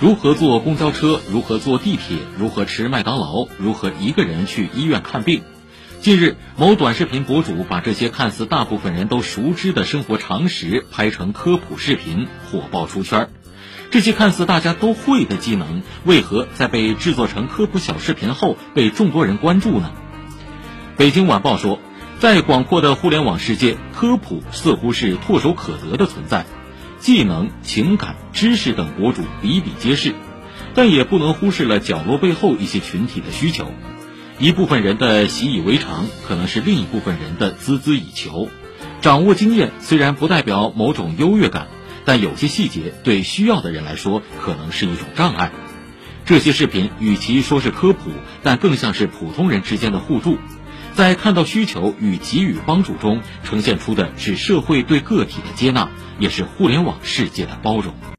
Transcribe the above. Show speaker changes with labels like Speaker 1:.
Speaker 1: 如何坐公交车，如何坐地铁，如何吃麦当劳，如何一个人去医院看病。近日，某短视频博主把这些看似大部分人都熟知的生活常识拍成科普视频，火爆出圈。这些看似大家都会的技能，为何在被制作成科普小视频后被众多人关注呢？北京晚报说，在广阔的互联网世界，科普似乎是唾手可得的存在，技能、情感、知识等博主比比皆是，但也不能忽视了角落背后一些群体的需求。一部分人的习以为常，可能是另一部分人的孜孜以求。掌握经验虽然不代表某种优越感，但有些细节对需要的人来说可能是一种障碍。这些视频与其说是科普，但更像是普通人之间的互助，在看到需求与给予帮助中，呈现出的是社会对个体的接纳，也是互联网世界的包容。